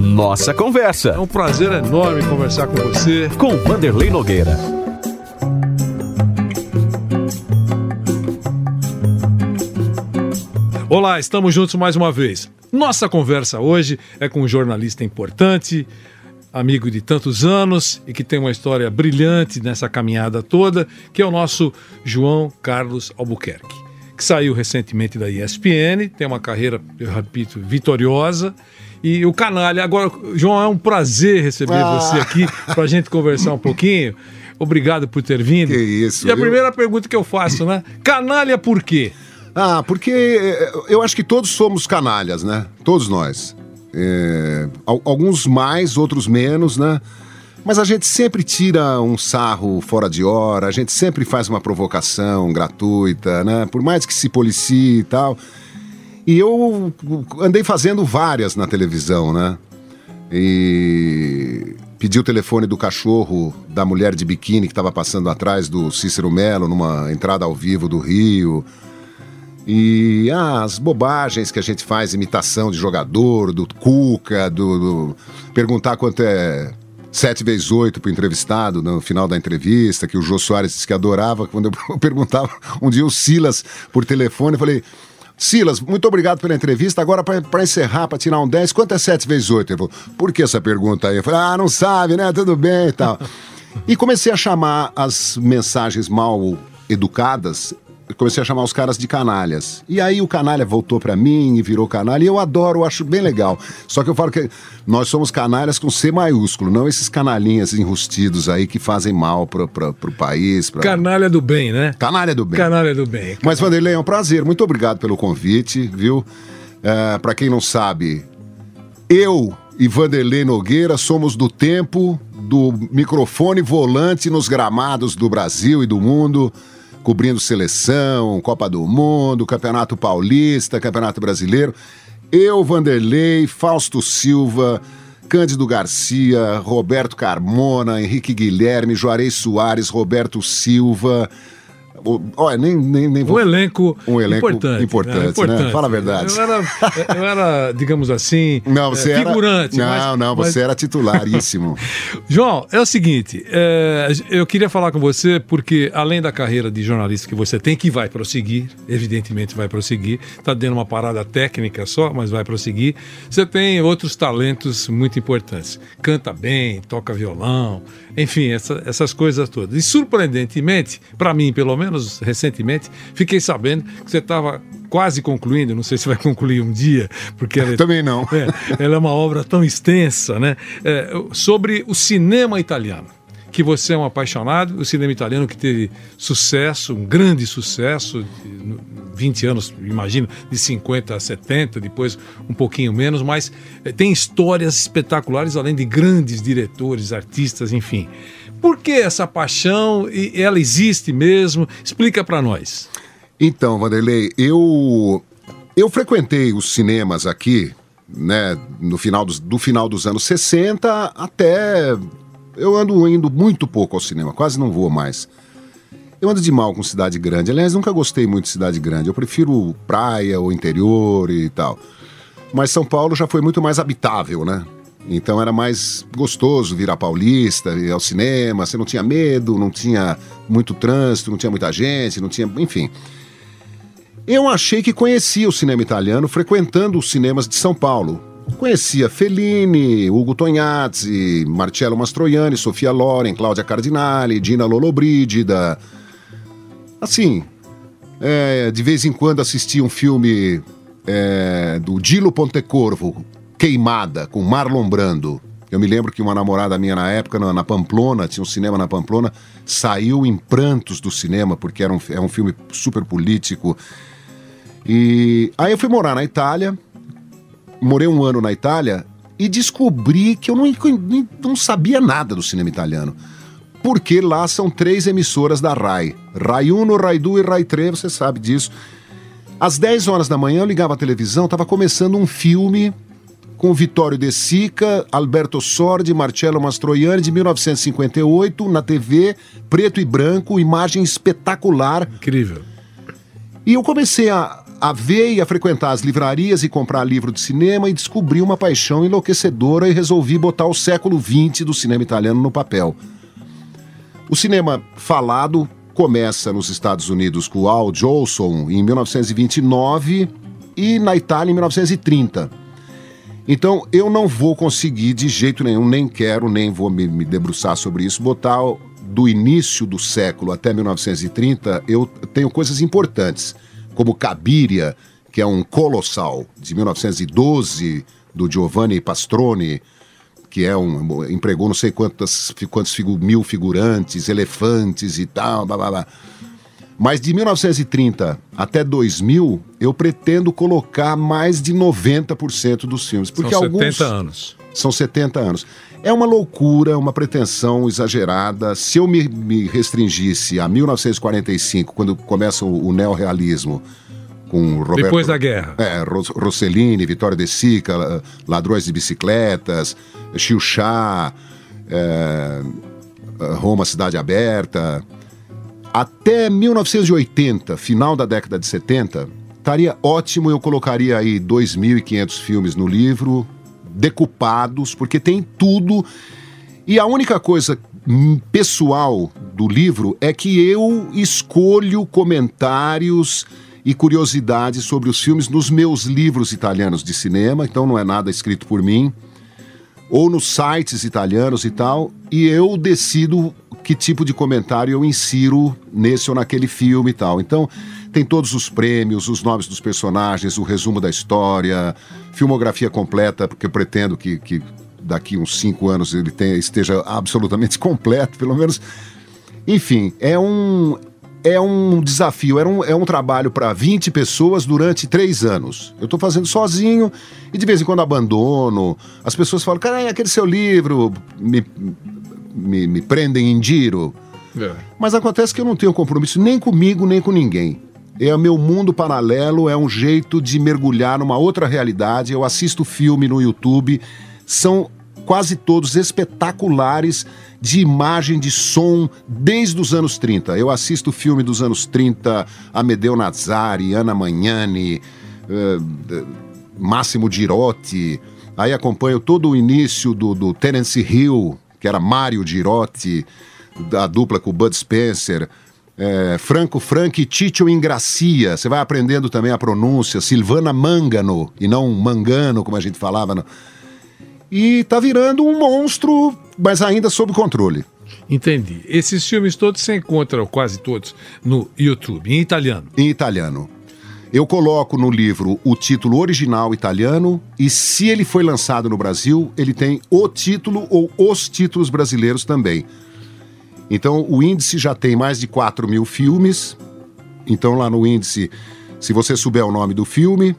Nossa Conversa. É um prazer enorme conversar com você. Com Vanderlei Nogueira. Olá, estamos juntos mais uma vez. Nossa conversa hoje é com um jornalista importante, amigo de tantos anos e que tem uma história brilhante nessa caminhada toda, que é o nosso João Carlos Albuquerque, que saiu recentemente da ESPN, tem uma carreira, eu repito, vitoriosa. E o canalha. Agora, João, é um prazer receber ah. você aqui para a gente conversar um pouquinho. Obrigado por ter vindo. Que isso. E a primeira pergunta que eu faço, né? Canalha por quê? Ah, porque eh, eu acho que todos somos canalhas, né? Todos nós. É, alguns mais, outros menos, né? Mas a gente sempre tira um sarro fora de hora, a gente sempre faz uma provocação gratuita, né? Por mais que se policie e tal. E eu andei fazendo várias na televisão, né? E pedi o telefone do cachorro da mulher de biquíni que estava passando atrás do Cícero Melo numa entrada ao vivo do Rio. E ah, as bobagens que a gente faz, imitação de jogador, do Cuca, do, do perguntar quanto é 7 vezes 8 para o entrevistado no final da entrevista, que o Jô Soares disse que adorava. Quando eu perguntava um dia o Silas por telefone, eu falei. Silas, muito obrigado pela entrevista. Agora, para encerrar, para tirar um 10, quanto é 7 vezes 8? Ele falou, por que essa pergunta aí? Eu falei, ah, não sabe, né? Tudo bem e tal. e comecei a chamar as mensagens mal educadas comecei a chamar os caras de canalhas. E aí o canalha voltou para mim e virou canalha. E eu adoro, eu acho bem legal. Só que eu falo que nós somos canalhas com C maiúsculo, não esses canalhinhas enrustidos aí que fazem mal pro, pro, pro país. Pra... Canalha do bem, né? Canalha do bem. Canalha do bem. Mas, Vanderlei, é um prazer. Muito obrigado pelo convite, viu? É, para quem não sabe, eu e Vanderlei Nogueira somos do tempo do microfone volante nos gramados do Brasil e do mundo cobrindo seleção, Copa do Mundo, Campeonato Paulista, Campeonato Brasileiro. Eu, Vanderlei, Fausto Silva, Cândido Garcia, Roberto Carmona, Henrique Guilherme, Juarez Soares, Roberto Silva, Olha, nem, nem, nem vou... Um elenco, um elenco importante, importante, né? importante. Né? Fala a verdade. Eu era, eu era digamos assim, não, você é, figurante. Era... Não, mas, não, você mas... era titularíssimo. João, é o seguinte, é, eu queria falar com você porque, além da carreira de jornalista que você tem, que vai prosseguir, evidentemente vai prosseguir, está dando uma parada técnica só, mas vai prosseguir, você tem outros talentos muito importantes. Canta bem, toca violão, enfim, essa, essas coisas todas. E surpreendentemente, para mim pelo menos recentemente, fiquei sabendo que você estava quase concluindo, não sei se vai concluir um dia, porque ela, é também não. É, ela é uma obra tão extensa, né? É, sobre o cinema italiano. Que você é um apaixonado, o cinema italiano que teve sucesso, um grande sucesso, 20 anos, imagino, de 50 a 70, depois um pouquinho menos, mas é, tem histórias espetaculares, além de grandes diretores, artistas, enfim. Por que essa paixão? E ela existe mesmo? Explica para nós. Então, Vanderlei, eu eu frequentei os cinemas aqui, né, no final dos, do final dos anos 60 até eu ando indo muito pouco ao cinema, quase não vou mais. Eu ando de mal com cidade grande. Aliás, nunca gostei muito de cidade grande. Eu prefiro praia ou interior e tal. Mas São Paulo já foi muito mais habitável, né? Então era mais gostoso vir a Paulista, ir ao cinema, você não tinha medo, não tinha muito trânsito, não tinha muita gente, não tinha. enfim. Eu achei que conhecia o cinema italiano frequentando os cinemas de São Paulo. Conhecia Fellini, Ugo Tognazzi, Marcello Mastroianni, Sofia Loren, Cláudia Cardinali, Dina Lollobrigida. Assim, é, de vez em quando assistia um filme é, do Dilo Pontecorvo, Queimada, com Marlon Brando. Eu me lembro que uma namorada minha na época, na, na, Pamplona, tinha um cinema na Pamplona, saiu em prantos do cinema, porque era um, é um filme super político. E aí eu fui morar na Itália, morei um ano na Itália, e descobri que eu não, não sabia nada do cinema italiano. Porque lá são três emissoras da RAI. RAI 1, RAI 2 e RAI 3, você sabe disso. Às 10 horas da manhã eu ligava a televisão, estava começando um filme com Vittorio De Sica, Alberto Sordi, Marcello Mastroianni, de 1958, na TV, preto e branco, imagem espetacular. Incrível. E eu comecei a, a ver e a frequentar as livrarias e comprar livro de cinema e descobri uma paixão enlouquecedora e resolvi botar o século XX do cinema italiano no papel. O cinema falado começa nos Estados Unidos com Al Jolson em 1929 e na Itália em 1930. Então eu não vou conseguir de jeito nenhum, nem quero, nem vou me, me debruçar sobre isso, botar do início do século até 1930, eu tenho coisas importantes, como Cabiria, que é um colossal, de 1912, do Giovanni Pastrone, que é um. empregou não sei quantas, quantos figu, mil figurantes, elefantes e tal, blá blá blá. Mas de 1930 até 2000, eu pretendo colocar mais de 90% dos filmes. Porque São alguns. 70 anos. São 70 anos. É uma loucura, uma pretensão exagerada. Se eu me, me restringisse a 1945, quando começa o, o neorrealismo, com Roberto, Depois da guerra. É, Ros- Rossellini, Vitória De Sica, La- Ladrões de Bicicletas, Chilchá, é, Roma Cidade Aberta. Até 1980, final da década de 70, estaria ótimo, eu colocaria aí 2.500 filmes no livro, decupados, porque tem tudo. E a única coisa pessoal do livro é que eu escolho comentários e curiosidades sobre os filmes nos meus livros italianos de cinema, então não é nada escrito por mim, ou nos sites italianos e tal, e eu decido que tipo de comentário eu insiro nesse ou naquele filme e tal. Então, tem todos os prêmios, os nomes dos personagens, o resumo da história, filmografia completa, porque eu pretendo que, que daqui uns cinco anos ele tenha, esteja absolutamente completo, pelo menos. Enfim, é um, é um desafio, é um, é um trabalho para 20 pessoas durante três anos. Eu estou fazendo sozinho e de vez em quando abandono. As pessoas falam, cara, aquele seu livro me, me, me prendem em giro. É. Mas acontece que eu não tenho compromisso nem comigo, nem com ninguém. É o meu mundo paralelo, é um jeito de mergulhar numa outra realidade. Eu assisto filme no YouTube, são quase todos espetaculares de imagem, de som, desde os anos 30. Eu assisto filme dos anos 30, Amedeo Nazari, Ana Magnani, eh, eh, Máximo Girotti. Aí acompanho todo o início do, do Terence Hill, que era Mário Girotti, da dupla com o Bud Spencer. É, Franco Frank e Tito Ingracia. Você vai aprendendo também a pronúncia. Silvana Mangano, e não Mangano, como a gente falava. no- E tá virando um monstro, mas ainda sob controle. Entendi. Esses filmes todos você encontra, quase todos, no YouTube, em italiano. em italiano. Eu coloco no livro o título original italiano e se ele foi lançado no Brasil, ele tem o título ou os títulos brasileiros também. Então o índice já tem mais de 4 mil filmes. Então lá no índice, se você souber o nome do filme,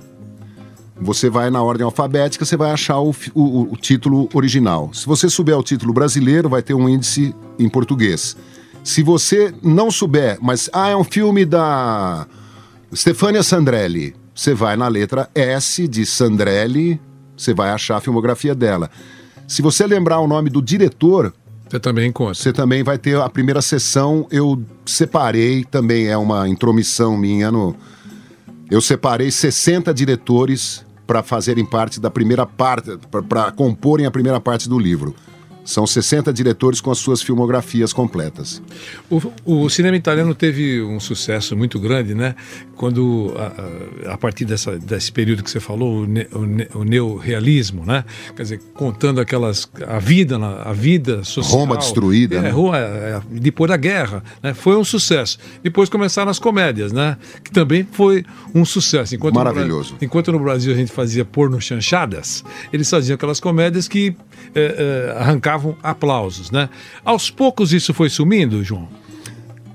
você vai na ordem alfabética, você vai achar o, o- o título original. Se você souber o título brasileiro, vai ter um índice em português. Se você não souber, mas ah, é um filme da Stefania Sandrelli, você vai na letra S de Sandrelli, você vai achar a filmografia dela. Se você lembrar o nome do diretor, Você também encontra. você também vai ter a primeira sessão. Eu separei, também é uma intromissão minha no. Eu separei 60 diretores para fazerem parte da primeira parte, para comporem a primeira parte do livro. São 60 diretores com as suas filmografias completas. O, o cinema italiano teve um sucesso muito grande, né? Quando, a, a- partir dessa, desse período que você falou, o, ne, o, ne- o neorrealismo, né? Quer dizer, contando aquelas. a vida, a vida social. Roma destruída, É, né? Roma, é, depois da guerra, né? Foi um sucesso. Depois começaram as comédias, né? Que também foi um sucesso. Enquanto no Maravilhoso. enquanto no Brasil a gente fazia porno chanchadas, eles faziam aquelas comédias que eh, eh, arrancavam aplausos, né? Aos poucos isso foi sumindo, João?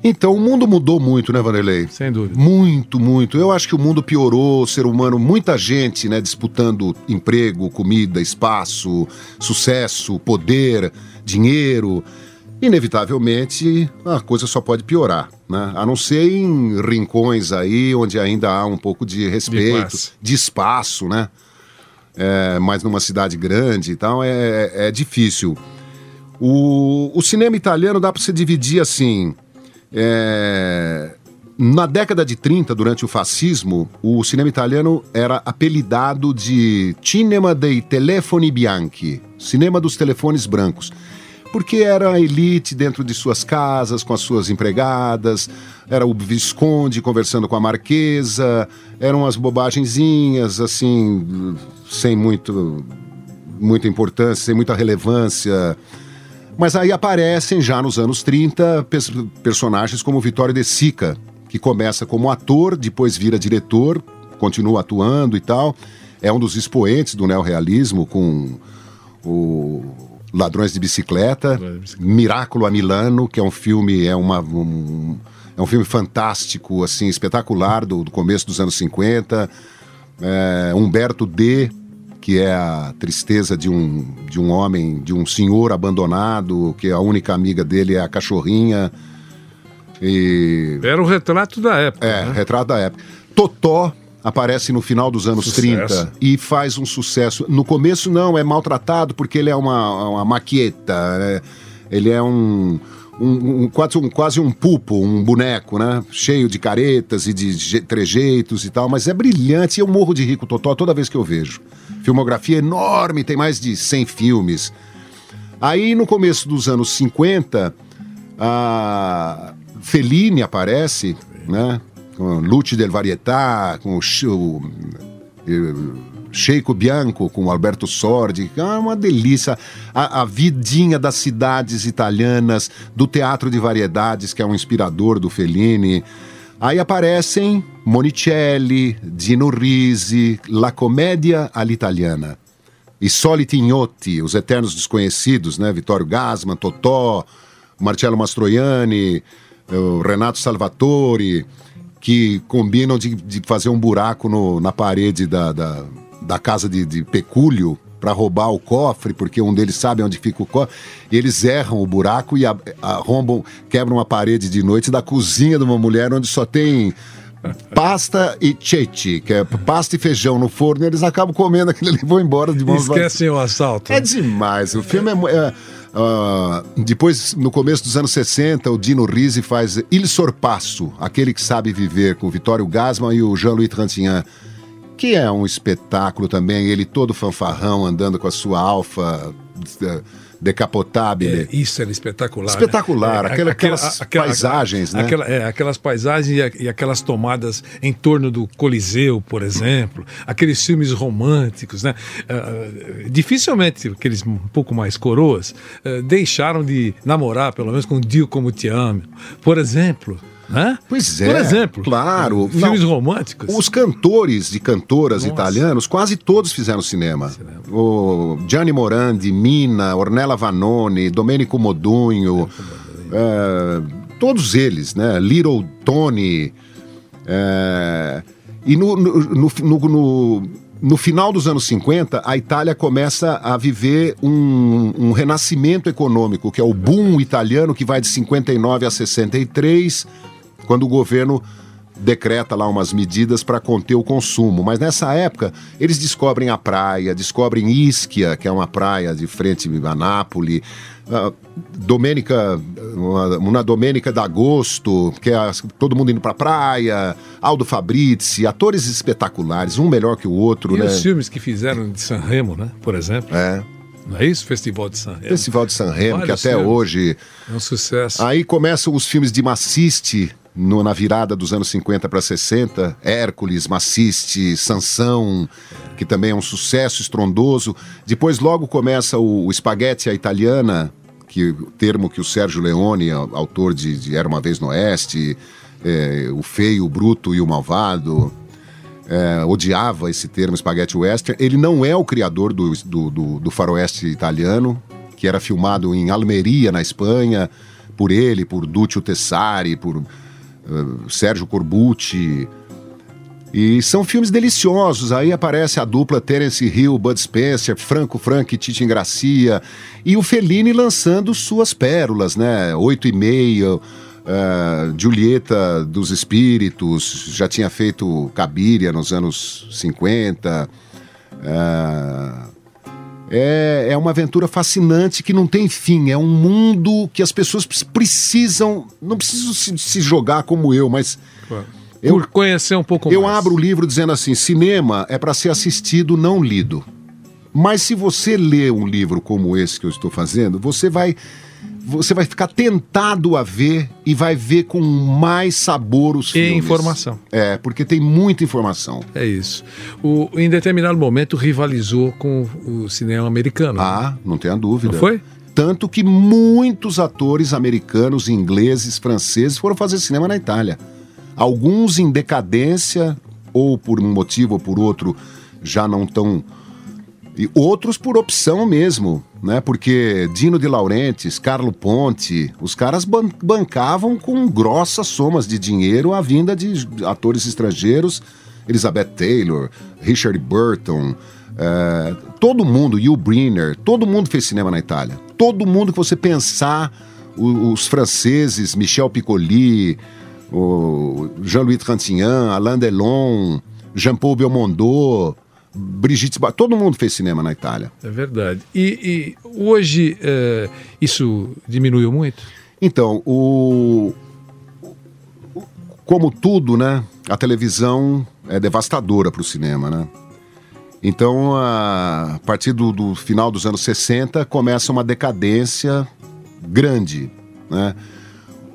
Então, o mundo mudou muito, né, Vanderlei? Sem dúvida. Muito, muito. Eu acho que o mundo piorou, o ser humano, muita gente, né, disputando emprego, comida, espaço, sucesso, poder, dinheiro. Inevitavelmente, a coisa só pode piorar, né? A não ser em rincões aí onde ainda há um pouco de respeito, classe. de, espaço, né? É, mas numa cidade grande e tal, é, é difícil. O, o cinema italiano dá para se dividir assim. é, na década de 30, durante o fascismo, o cinema italiano era apelidado de Cinema dei Telefoni Bianchi cinema dos telefones brancos. Porque era a elite dentro de suas casas, com as suas empregadas, era o Visconde conversando com a Marquesa, eram as bobagenzinhas, assim, sem muito, muita importância, sem muita relevância. Mas aí aparecem já nos anos 30 pers- personagens como Vittorio De Sica, que começa como ator, depois vira diretor, continua atuando e tal. É um dos expoentes do neorrealismo com o Ladrões de Bicicleta, Ladrões de Bicicleta. Miraculo a Milano, que é um filme, é uma um, é um filme fantástico, assim, espetacular do, do começo dos anos 50. É, Humberto D, que é a tristeza de um, de um homem, de um senhor abandonado, que a única amiga dele é a cachorrinha. E Era o retrato da época. é, né? retrato da época. Totó aparece no final dos anos Sucesso. 30 e faz um sucesso. No começo, não, é maltratado porque ele é uma, uma maqueta, né? ele é um, um- um- quase, um, quase um pupo, um boneco, né? Cheio de caretas e de je- trejeitos e tal, mas é brilhante eu morro de rico Totó toda vez que eu vejo. Filmografia enorme, tem mais de 100 filmes. Aí, no começo dos anos 50, a Fellini aparece, né? Com Luce del Varietà, com o, o eh, Cheiko Bianco, com Alberto Sordi. É uma delícia. A, a vidinha das cidades italianas, do teatro de variedades, que é um inspirador do Fellini. Aí aparecem Monicelli, Dino Risi, La Commedia all'Italiana. I Soliti Ignotti, Os Eternos Desconhecidos, né? Vittorio Gassman, Totò, Marcello Mastroianni, eh, Renato Salvatore, que combinam de, de fazer um buraco no- na parede da, da, da casa de, de Pecúlio para roubar o cofre, porque um deles sabe onde fica o cofre, e eles erram o buraco e arrombam, quebram a parede de noite da cozinha de uma mulher onde só tem pasta e ceci, que é pasta e feijão no forno, e eles acabam comendo aquilo ali e vão embora de vazias. Esquecem o assalto. É demais. O filme é. é, ah, depois, no começo dos anos 60, o Dino Risi faz Il Sorpasso, aquele que sabe viver, com o Vittorio Gassman e o Jean-Louis Trintignant, que é um espetáculo também. Ele todo fanfarrão, andando com a sua alfa eh, decapotável. É, isso era espetacular. Espetacular, né? É, aquela- aquelas paisagens, né? aquela- é, aquelas paisagens e, e aquelas tomadas em torno do Coliseu, por exemplo, aqueles filmes românticos, né? Ah, dificilmente aqueles um pouco mais coroas eh, deixaram de namorar, pelo menos com Dio Como Te Amo, por exemplo. Né? Pois é, Por exemplo. claro. Filmes Não, românticos. Os cantores e cantoras italianos, quase todos fizeram cinema. O Gianni Morandi, Mina, Ornella Vanoni, Domenico Modugno, é, todos eles, né? Little Tony. é, e no, no, no, no- no- no final dos anos 50, a Itália começa a viver um, um renascimento econômico, que é o boom italiano, que vai de 59 a 63, quando o governo decreta lá umas medidas para conter o consumo. Mas nessa época, eles descobrem a praia, descobrem Ischia, que é uma praia de frente a Nápoles, ah, Domênica, uma, uma Domênica d'Agosto, que é todo mundo indo pra praia, Aldo Fabrizi, atores espetaculares, um melhor que o outro, E né? os filmes que fizeram de Sanremo, né? Por exemplo. É. Não é isso? Festival de Sanremo. Festival de San Remo, que Vários até filmes. hoje É um sucesso. Aí começam os filmes de Massiste, no- na virada dos anos 50 para 60. Hércules, Massiste, Sansão, que também é um sucesso estrondoso. Depois logo começa o, o Spaghetti à Italiana, que o termo que o Sérgio Leone, au- autor de, de Era Uma Vez no Oeste, é, O Feio, o Bruto e o Malvado, é, odiava esse termo Spaghetti Western. Ele não é o criador do, do, do, do faroeste italiano, que era filmado em Almeria, na Espanha, por ele, por Duccio Tessari, por uh, Sérgio Corbucci. E são filmes deliciosos. Aí aparece a dupla Terence Hill, Bud Spencer, Franco Frank e Titi Gracia. E o Fellini lançando suas pérolas, né? Oito e meio, uh, Julieta dos Espíritos, já tinha feito Cabiria nos anos 50. Uh, é, é uma aventura fascinante que não tem fim. É um mundo que as pessoas precisam. Não precisam se, se jogar como eu, mas. Claro. Eu, Por conhecer um pouco eu mais. Eu abro o livro dizendo assim: cinema é para ser assistido, não lido. Mas se você lê um livro como esse que eu estou fazendo, você vai você vai ficar tentado a ver e vai ver com mais sabor os filmes. E informação. É, porque tem muita informação. É isso. O, em determinado momento rivalizou com o cinema americano. Ah, né? não tenha dúvida. Não foi? Tanto que muitos atores americanos, ingleses, franceses foram fazer cinema na Itália. Alguns em decadência, ou por um motivo ou por outro, já não tão e outros por opção mesmo, né? Porque Dino de Laurentiis, Carlo Ponte, os caras ban bancavam com grossas somas de dinheiro a vinda de atores estrangeiros, Elizabeth Taylor, Richard Burton, é, todo mundo, Hugh Brynner, todo mundo fez cinema na Itália. Todo mundo que você pensar, os, os franceses, Michel Piccoli, Jean-Louis Trintignant, Alain Delon, Jean-Paul Belmondo, Brigitte Bardot, todo mundo fez cinema na Itália. É verdade. E, e hoje é, isso diminuiu muito? Então, o, como tudo, né? A televisão é devastadora para o cinema, né? Então, a, partir do, do, final dos anos 60, começa uma decadência grande, né?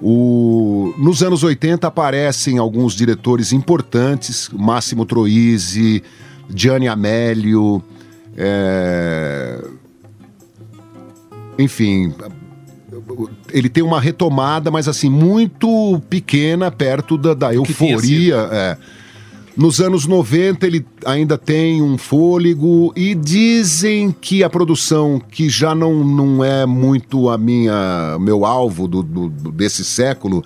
O, nos anos 80 aparecem alguns diretores importantes, Máximo Troisi, Gianni Amélio, é... enfim, ele tem uma retomada, mas assim, muito pequena perto da, da euforia. É. Nos anos 90 ele ainda tem um fôlego e dizem que a produção, que já não, não é muito a minha meu alvo do, do desse século,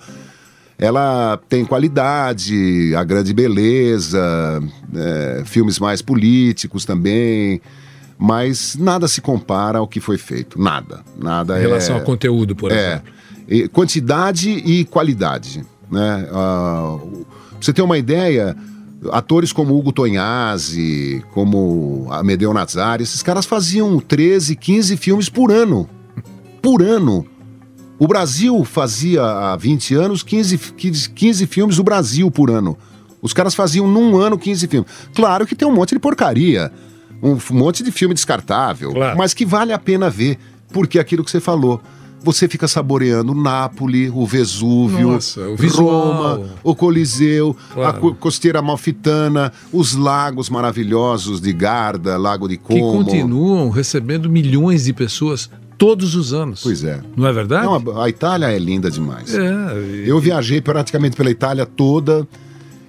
ela tem qualidade, a grande beleza, é, filmes mais políticos também, mas nada se compara ao que foi feito, nada, nada. Em relação é, ao conteúdo, por é, exemplo. É, quantidade e qualidade, né? Uh, você ter uma ideia, atores como Hugo Tonhazzi, como Amedeo Nazari, esses caras faziam 13, 15 filmes por ano, por ano. O Brasil fazia há 20 anos 15, 15, 15 filmes do Brasil por ano. Os caras faziam num ano 15 filmes. Claro que tem um monte de porcaria, um monte de filme descartável, claro. mas que vale a pena ver, porque é aquilo que você falou. Você fica saboreando Nápoles, o Vesúvio, Nossa, o Roma, o Coliseu, Claro. a costeira malfitana, os lagos maravilhosos de Garda, Lago de Que Como. continuam recebendo milhões de pessoas todos os anos. Pois é. Não é verdade? Não, a Itália é linda demais. É. Eu viajei praticamente pela Itália toda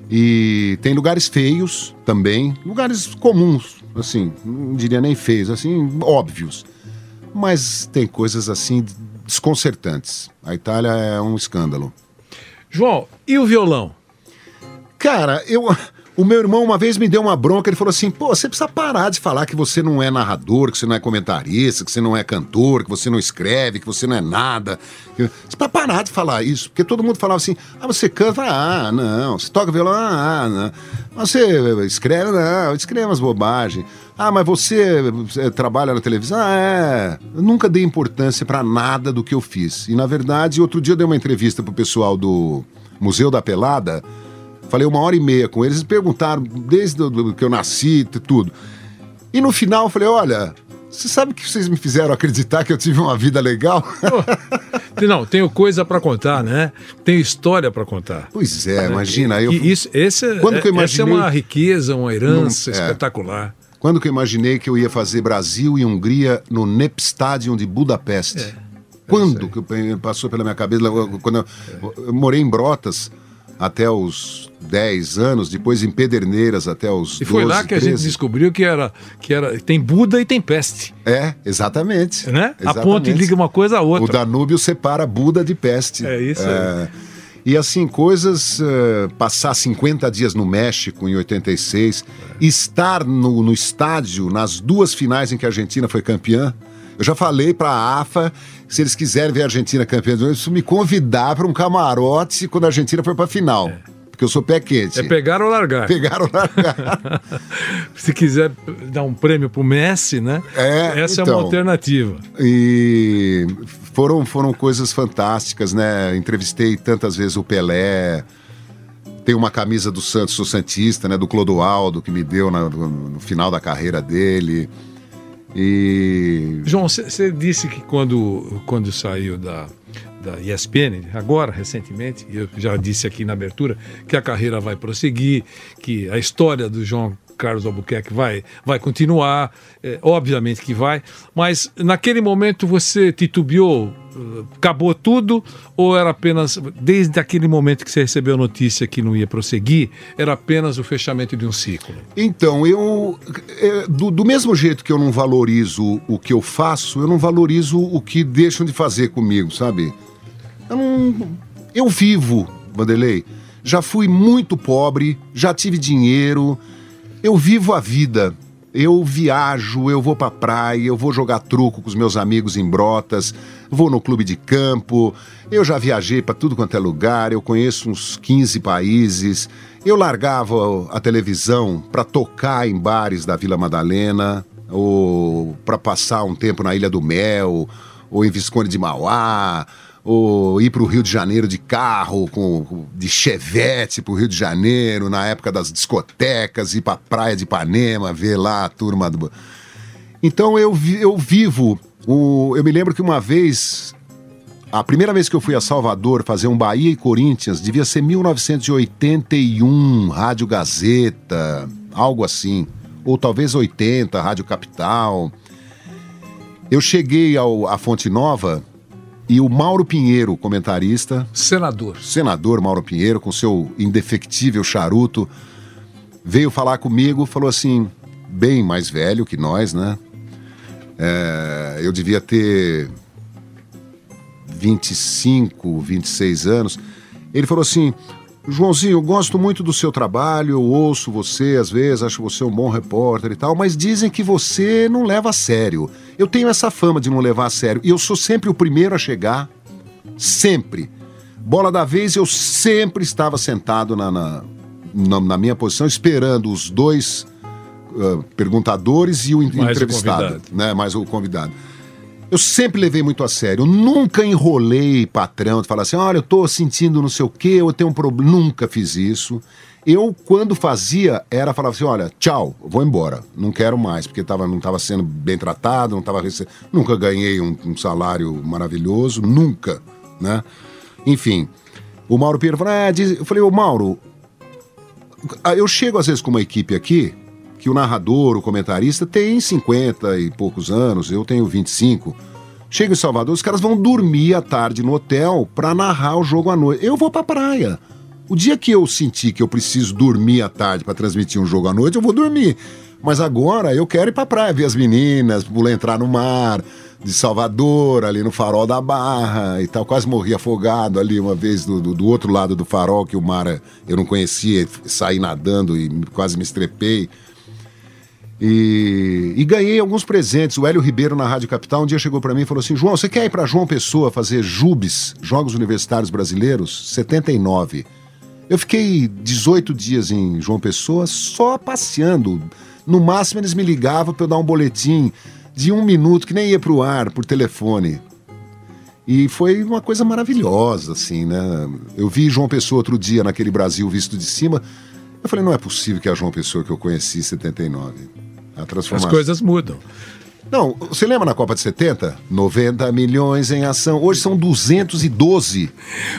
e tem lugares feios também, lugares comuns, assim, não diria nem feios, assim, óbvios. Mas tem coisas assim desconcertantes. A Itália é um escândalo. João, e o violão? Cara, eu o meu irmão uma vez me deu uma bronca, ele falou assim: pô, você precisa parar de falar que você não é narrador, que você não é comentarista, que você não é cantor, que você não escreve, que você não é nada. Você precisa parar de falar isso, porque todo mundo falava assim: ah, você canta, ah, não, você toca violão, ah, não. Você escreve, não, escreve umas bobagens. Ah, mas você, você trabalha na televisão? Ah, é. Eu nunca dei importância para nada do que eu fiz. E na verdade, outro dia eu dei uma entrevista pro pessoal do Museu da Pelada. Falei uma hora e meia com eles, eles perguntaram desde que eu nasci, tudo. E no final eu falei: olha, você sabe que vocês me fizeram acreditar que eu tive uma vida legal? Não, tenho coisa para contar, né? Tenho história para contar. Pois é, imagina. Eu, e isso, esse, é- Quando que eu essa é imaginei- uma riqueza, uma herança Não, é. espetacular. quando que eu imaginei que eu ia fazer Brasil e Hungria no NEP Stadium de Budapeste? Quando que eu- passou pela minha cabeça? Quando eu, eu morei em Brotas, até os 10 anos, depois em Pederneiras até os E foi 12, lá que a gente 13. descobriu que era, que era tem Buda e tem peste, É, exatamente. né? A Exatamente. ponte liga uma coisa a O outra. Danúbio separa Buda de peste. É isso aí. E assim, coisas. eh, passar 50 dias no México em 86, estar no, no estádio nas duas finais em que a Argentina foi campeã. Eu já falei para a AFA, se eles quiserem ver a Argentina campeã, eles me convidar para um camarote quando a Argentina for para a final. Porque eu sou pé quente. É pegar ou largar. Pegaram largar. Se quiser dar um prêmio pro Messi, né? É, Essa é então. uma alternativa. E foram, foram coisas fantásticas, né? Entrevistei tantas vezes o Pelé. Tem uma camisa do Santos, sou Santista, né? Do Clodoaldo, que me deu na- no, no final da carreira dele. E. João, você disse que quando, quando saiu da, da ESPN, agora, recentemente, eu já disse aqui na abertura, que a carreira vai prosseguir, que a história do João Carlos Albuquerque vai, vai continuar, é, obviamente que vai, mas naquele momento você titubeou, acabou tudo, ou era apenas, desde aquele momento que você recebeu a notícia que não ia prosseguir, era apenas o fechamento de um ciclo? Então, eu. é, do, do mesmo jeito que eu não valorizo o que eu faço, eu não valorizo o que deixam de fazer comigo, sabe? Eu não. Eu vivo, Vanderlei. Já fui muito pobre, já tive dinheiro. Eu vivo a vida. Eu viajo, eu vou pra praia, eu vou jogar truco com os meus amigos em Brotas, vou no clube de campo. Eu já viajei pra tudo quanto é lugar, eu conheço uns 15 países. Eu largava a televisão pra tocar em bares da Vila Madalena, ou pra passar um tempo na Ilha do Mel, ou em Visconde de Mauá, ou ir para o Rio de Janeiro de carro, com, de chevette para o Rio de Janeiro, na época das discotecas, ir para a praia de Ipanema, ver lá a turma do. Então eu, eu vivo. O, eu me lembro que uma vez, a primeira vez que eu fui a Salvador fazer um Bahia e Corinthians, devia ser 1981, Rádio Gazeta, algo assim. Ou talvez 80, Rádio Capital. Eu cheguei ao, à Fonte Nova e o Mauro Pinheiro, comentarista, Senador. senador Mauro Pinheiro, com seu indefectível charuto, veio falar comigo, falou assim, bem mais velho que nós, né? É, eu devia ter 25, 26 anos. Ele falou assim: Joãozinho, eu gosto muito do seu trabalho, eu ouço você às vezes, acho você um bom repórter e tal, mas dizem que você não leva a sério. Eu tenho essa fama de não levar a sério e eu sou sempre o primeiro a chegar, sempre. Bola da vez, eu sempre estava sentado na, na, na- na minha posição, esperando os dois ah, perguntadores e o o entrevistado, convidado. né? Mais o convidado. Eu sempre levei muito a sério. Eu nunca enrolei patrão de falar assim: olha, eu tô sentindo não sei o quê, eu tenho um problema. Nunca fiz isso. Eu, quando fazia, era falar assim: olha, tchau, vou embora. Não quero mais, porque tava, não estava sendo bem tratado, não estava recebendo. Nunca ganhei um, um salário maravilhoso, nunca, né? Enfim. O Mauro Pinheiro falou: é, diz... eu falei, ô Mauro, ah, eu chego às vezes com uma equipe aqui, que o narrador, o comentarista tem 50 e poucos anos, eu tenho 25. Chego em Salvador, os caras vão dormir à tarde no hotel pra narrar o jogo à noite. Eu vou pra praia. O dia que eu sentir que eu preciso dormir à tarde pra transmitir um jogo à noite, eu vou dormir. Mas agora eu quero ir pra praia, ver as meninas, pular entrar no mar, de Salvador, ali no farol da Barra e tal. Quase morri afogado ali uma vez do, do, do outro lado do farol, que o mar eh, eu não conhecia, saí nadando e quase me estrepei. E, e ganhei alguns presentes. O Hélio Ribeiro, na Rádio Capital, um dia chegou para mim e falou assim: João, você quer ir para João Pessoa fazer JUBs, Jogos Universitários Brasileiros? 79. Eu fiquei 18 dias em João Pessoa só passeando. No máximo, eles me ligavam para eu dar um boletim de um minuto, que nem ia para o ar, por telefone. E foi uma coisa maravilhosa, assim, né? Eu vi João Pessoa outro dia naquele Brasil visto de cima. Eu falei, não é possível que a João Pessoa que eu conheci em 79. A As transformação. coisas mudam. Não, você lembra na Copa de 70? 90 milhões em ação. Hoje são 212.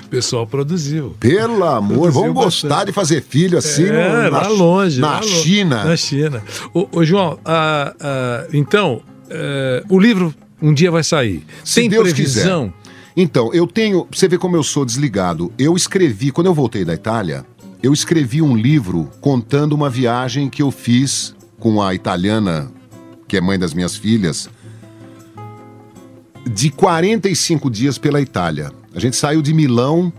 O pessoal produziu. Pelo amor, Produziu vamos gostar bastante. de fazer filho assim é, na, lá longe. na lá lo- China. Na China. Ô, ô, João, ah, ah, então, eh, o livro um dia vai sair. Se Tem Deus previsão? Então, eu tenho. Você vê como eu sou desligado. Eu escrevi, quando eu voltei da Itália, eu escrevi um livro contando uma viagem que eu fiz com a italiana, que é mãe das minhas filhas, de 45 dias pela Itália. A gente saiu de Milão,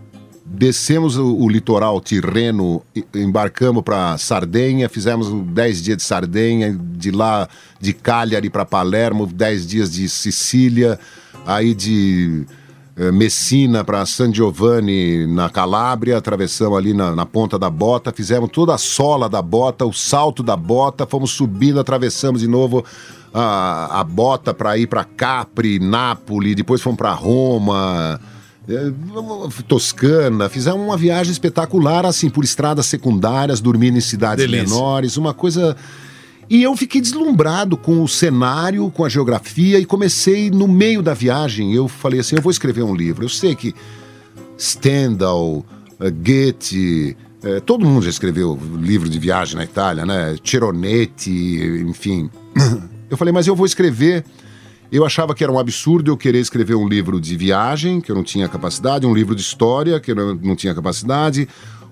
descemos o, o litoral tirreno, embarcamos para Sardenha, fizemos 10 dias de Sardenha, de lá de Cagliari para Palermo, 10 dias de Sicília, aí de Messina para San Giovanni na Calábria, atravessamos ali na, na ponta da bota, fizemos toda a sola da bota, o salto da bota, fomos subindo, atravessamos de novo a, a bota para ir para Capri, Nápoles, depois fomos para Roma. eh, Toscana, fizemos uma viagem espetacular, assim, por estradas secundárias, dormindo em cidades Delícia. menores, uma coisa. E eu fiquei deslumbrado com o cenário, com a geografia, e comecei no meio da viagem. Eu falei assim: eu vou escrever um livro. Eu sei que Stendhal, eh, Goethe, eh, todo mundo já escreveu livro de viagem na Itália, né? Tironetti, enfim. Eu falei, mas eu vou escrever. Eu achava que era um absurdo eu querer escrever um livro de viagem, que eu não tinha capacidade, um livro de história, que eu não- não tinha capacidade,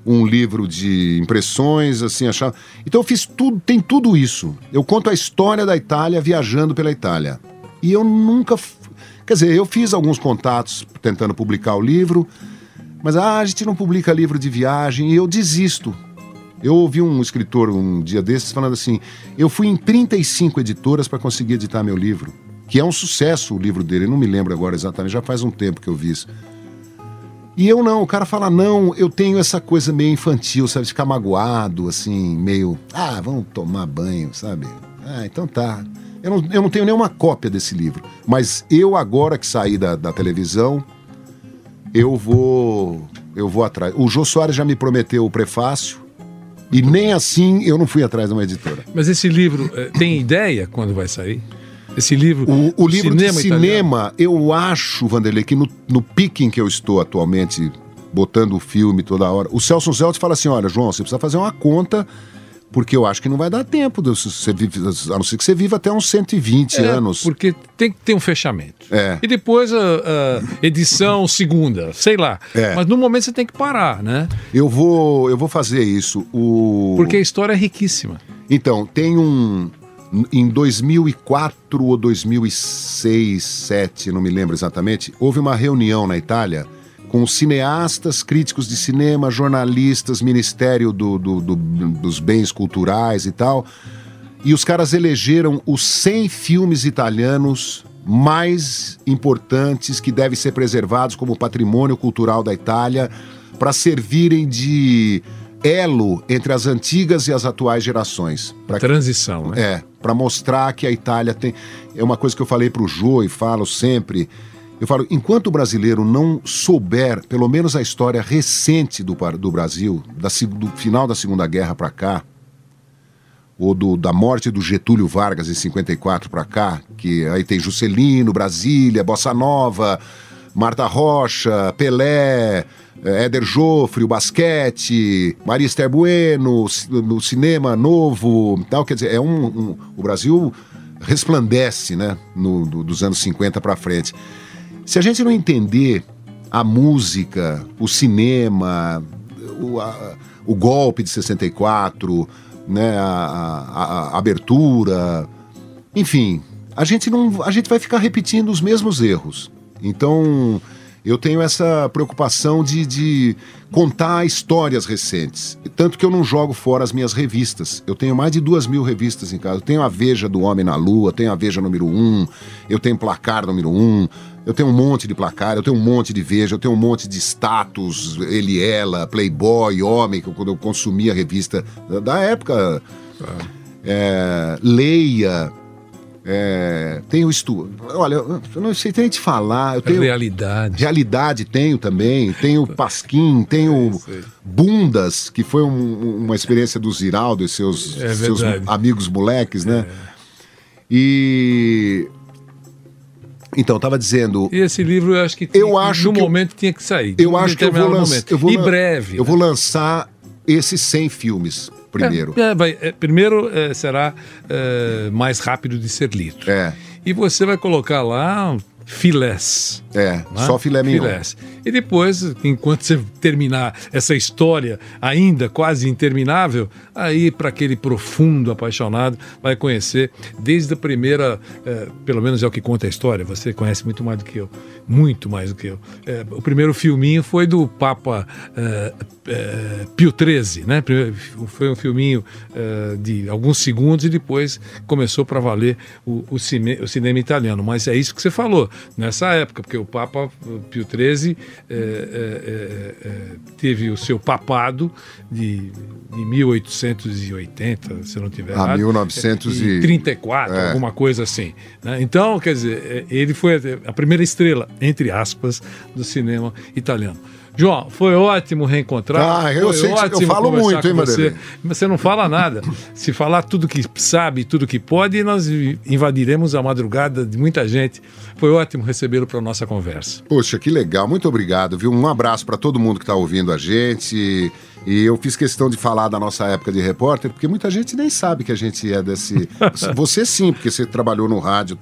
um livro de impressões, assim, achava. Então eu fiz tudo, tem tudo isso. Eu conto a história da Itália viajando pela Itália. E eu nunca. Quer dizer, eu fiz alguns contatos tentando publicar o livro, mas ah, a gente não publica livro de viagem e eu desisto. Eu ouvi um escritor um dia desses falando assim: eu fui em 35 editoras para conseguir editar meu livro, que é um sucesso o livro dele, eu não me lembro agora exatamente, já faz um tempo que eu vi isso. E eu não, o cara fala: não, eu tenho essa coisa meio infantil, sabe, ficar magoado, assim, meio, ah, vamos tomar banho, sabe? Ah, então tá. Eu não, eu não tenho nenhuma cópia desse livro, mas eu, agora que saí da, da televisão, eu vou eu vou atrás. O Jô Soares já me prometeu o prefácio e nem assim eu não fui atrás de uma editora. Mas esse livro eh, tem ideia quando vai sair? Esse livro. O, o livro de cinema italiano? cinema, eu acho, Vanderlei, que no, no pique em que eu estou atualmente, botando o filme toda hora, o Celso Zelt fala assim: olha, João, você precisa fazer uma conta. Porque eu acho que não vai dar tempo, de você vive, a não ser que você viva até uns 120 É, anos. Porque tem que ter um fechamento. É. E depois a, a edição segunda, sei lá. É. Mas no momento você tem que parar, né? Eu vou, eu vou fazer isso. O... Porque a história é riquíssima. Então, tem um. Em 2004 ou 2006, 2007, não me lembro exatamente, houve uma reunião na Itália com cineastas, críticos de cinema, jornalistas, Ministério do- do- do- dos Bens Culturais e tal. E os caras elegeram os 100 filmes italianos mais importantes que devem ser preservados como patrimônio cultural da Itália para servirem de elo entre as antigas e as atuais gerações. Pra Transição, né? é, para mostrar que a Itália tem. É uma coisa que eu falei pro Jô e falo sempre. Eu falo, enquanto o brasileiro não souber, pelo menos a história recente do, do Brasil, da, do final da Segunda Guerra para cá, ou do- da morte do Getúlio Vargas em 54 para cá, que aí tem Juscelino, Brasília, Bossa Nova, Marta Rocha, Pelé, eh, Éder Joffre, o basquete, Maria Esther Bueno, no cinema novo, tal, quer dizer, é um, um- o Brasil resplandece, né, no- do- dos anos 50 para frente. Se a gente não entender a música, o cinema, o, a- o golpe de 64, né, a, a- a abertura, enfim, a gente não, a gente vai ficar repetindo os mesmos erros. Então, eu tenho essa preocupação de, de contar histórias recentes. Tanto que eu não jogo fora as minhas revistas. Eu tenho mais de duas mil revistas em casa. Eu tenho a Veja do Homem na Lua, tenho a Veja número um, eu tenho Placar número um, eu tenho um monte de placar, eu tenho um monte de Veja, eu tenho um monte de status, ele, ela, Playboy, Homem, que eu- quando eu consumia a revista da- época. É, Leia. É, tenho estudo. Olha, eu não sei nem te falar. Eu tenho, Realidade. Realidade tenho também, tenho Pasquim, tenho Bundas, que foi um- uma experiência do Ziraldo e seus, É seus amigos moleques, né? E. Então, tava dizendo. E esse livro eu acho que Eu tinha- acho no que eu- momento tinha que sair. Eu acho que eu vou, lançar. Eu vou E breve. Eu né? vou lançar esses 100 filmes primeiro. É, é, vai, é, primeiro é, será é, mais rápido de ser lido. É. E você vai colocar lá filés. É, né? só filé mignon. Filés. E depois, enquanto você terminar essa história ainda quase interminável, aí para aquele profundo apaixonado vai conhecer desde a primeira, eh, pelo menos é o que conta a história, você conhece muito mais do que eu, muito mais do que eu. Eh, o primeiro filminho foi do Papa eh, eh, Pio XIII, né? Primeiro- Foi um filminho eh, de alguns segundos e depois começou para valer o, o o cinema italiano. Mas é isso que você falou, nessa época, porque o Papa Pio XIII eh, eh, eh, eh, teve o seu papado de, de 1880, se não tiver Ah, errado. 1900 e- 34, É. alguma coisa assim. né? Então, quer dizer, ele foi a primeira estrela, entre aspas, do cinema italiano. João, foi ótimo reencontrar. Ah, eu foi sei que- eu ótimo falo muito, hein, você. Você não fala nada. Se falar tudo que sabe, tudo que pode, nós invadiremos a madrugada de muita gente. Foi ótimo recebê-lo para nossa conversa. Poxa, que legal, muito obrigado, viu? Um abraço para todo mundo que está ouvindo a gente. E eu fiz questão de falar da nossa época de repórter, porque muita gente nem sabe que a gente é desse. Você sim, porque você trabalhou no rádio.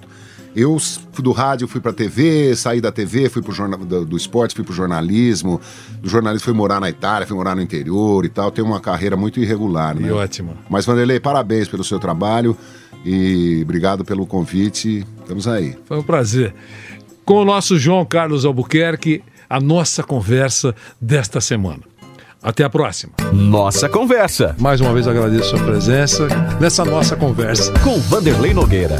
Eu fui do rádio, fui para TV, saí da TV, fui pro jornal do, do esporte, fui pro jornalismo. Do jornalismo fui morar na Itália, fui morar no interior e tal. Tenho uma carreira muito irregular, né? E ótimo. Mas Vanderlei, parabéns pelo seu trabalho e obrigado pelo convite. Estamos aí. Foi um prazer. Com o nosso João Carlos Albuquerque, a nossa conversa desta semana. Até a próxima. Nossa Conversa, Mais uma vez agradeço a sua presença nessa nossa conversa. com Vanderlei Nogueira.